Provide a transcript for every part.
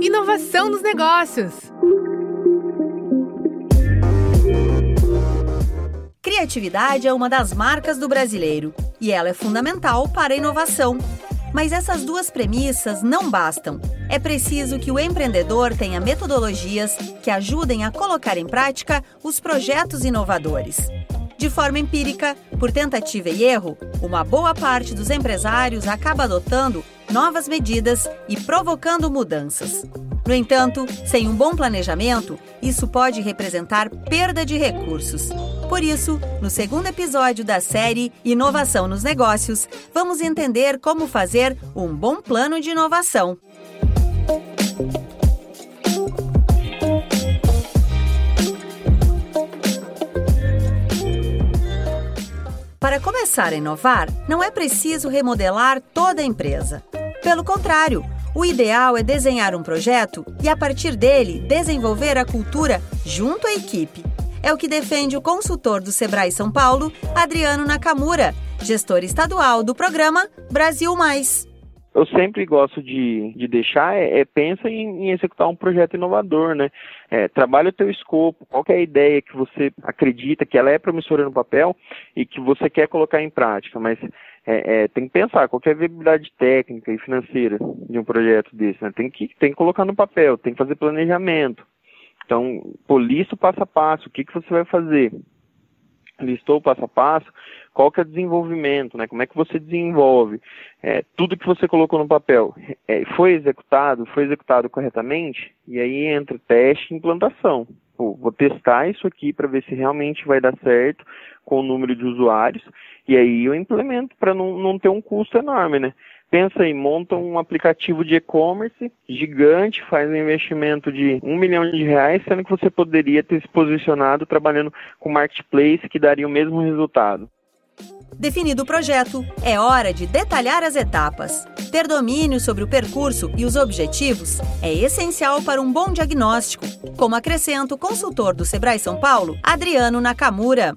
Inovação nos negócios. Criatividade é uma das marcas do brasileiro e ela é fundamental para a inovação. Mas essas duas premissas não bastam. É preciso que o empreendedor tenha metodologias que ajudem a colocar em prática os projetos inovadores. De forma empírica, por tentativa e erro, uma boa parte dos empresários acaba adotando novas medidas e provocando mudanças. No entanto, sem um bom planejamento, isso pode representar perda de recursos. Por isso, no segundo episódio da série Inovação nos Negócios, vamos entender como fazer um bom plano de inovação. Para começar a inovar, não é preciso remodelar toda a empresa. Pelo contrário, o ideal é desenhar um projeto e, a partir dele, desenvolver a cultura junto à equipe. É o que defende o consultor do Sebrae São Paulo, Adriano Nakamura, gestor estadual do programa Brasil Mais eu sempre gosto de, de deixar é, é pensa em, em, executar um projeto inovador, né? É, trabalha o teu escopo, qual é a ideia que você acredita que ela é promissora no papel e que você quer colocar em prática, mas é, é, tem que pensar qual é a viabilidade técnica e financeira de um projeto desse, né? Tem que, tem que colocar no papel, tem que fazer planejamento. Então, lista o passo a passo, o que, que você vai fazer? Listou o passo a passo, qual que é o desenvolvimento, né? Como é que você desenvolve é, tudo que você colocou no papel? É, foi executado, foi executado corretamente? E aí entra teste e implantação. Pô, vou testar isso aqui para ver se realmente vai dar certo com o número de usuários e aí eu implemento para não, não ter um custo enorme, né? Pensa aí, monta um aplicativo de e-commerce gigante, faz um investimento de um milhão de reais, sendo que você poderia ter se posicionado trabalhando com marketplace que daria o mesmo resultado. Definido o projeto, é hora de detalhar as etapas. Ter domínio sobre o percurso e os objetivos é essencial para um bom diagnóstico, como acrescenta o consultor do Sebrae São Paulo, Adriano Nakamura.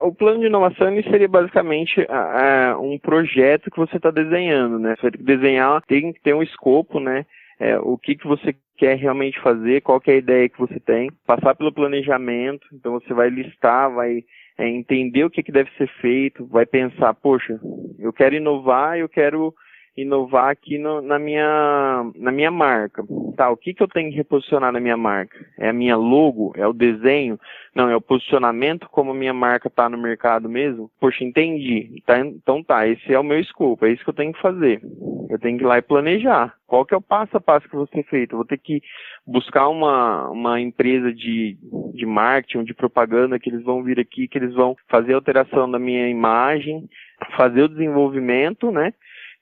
O plano de inovação seria basicamente uh, um projeto que você está desenhando, né? Você tem que desenhar, tem que ter um escopo, né? É, o que, que você quer realmente fazer, qual é a ideia que você tem, passar pelo planejamento, então você vai listar, vai é, entender o que, que deve ser feito, vai pensar, poxa, eu quero inovar, eu quero inovar aqui no, na, minha, na minha marca. Tá, o que, que eu tenho que reposicionar na minha marca? É a minha logo? É o desenho? Não, é o posicionamento como a minha marca está no mercado mesmo? Poxa, entendi. Tá, então tá, esse é o meu escopo, é isso que eu tenho que fazer. Eu tenho que ir lá e planejar. Qual que é o passo a passo que eu vou ser feito? Eu vou ter que buscar uma, uma empresa de, de marketing, de propaganda, que eles vão vir aqui, que eles vão fazer a alteração da minha imagem, fazer o desenvolvimento, né?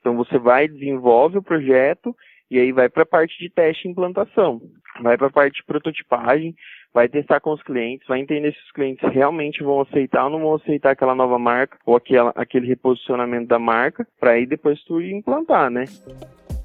Então você vai, desenvolve o projeto e aí vai para a parte de teste e implantação. Vai para a parte de prototipagem, vai testar com os clientes, vai entender se os clientes realmente vão aceitar ou não vão aceitar aquela nova marca ou aquela, aquele reposicionamento da marca, para aí depois tu implantar, né?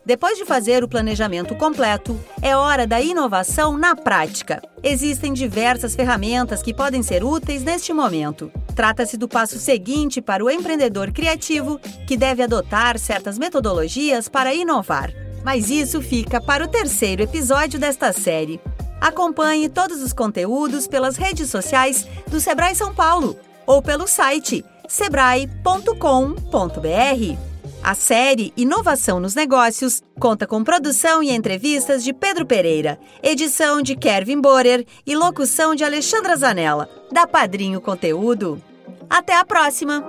Depois de fazer o planejamento completo, é hora da inovação na prática. Existem diversas ferramentas que podem ser úteis neste momento. Trata-se do passo seguinte para o empreendedor criativo, que deve adotar certas metodologias para inovar. Mas isso fica para o terceiro episódio desta série. Acompanhe todos os conteúdos pelas redes sociais do Sebrae São Paulo ou pelo site sebrae.com.br. A série Inovação nos Negócios conta com produção e entrevistas de Pedro Pereira, edição de Kervin Borer e locução de Alexandra Zanella, da Padrinho Conteúdo. Até a próxima!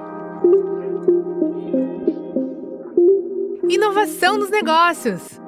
Inovação nos Negócios.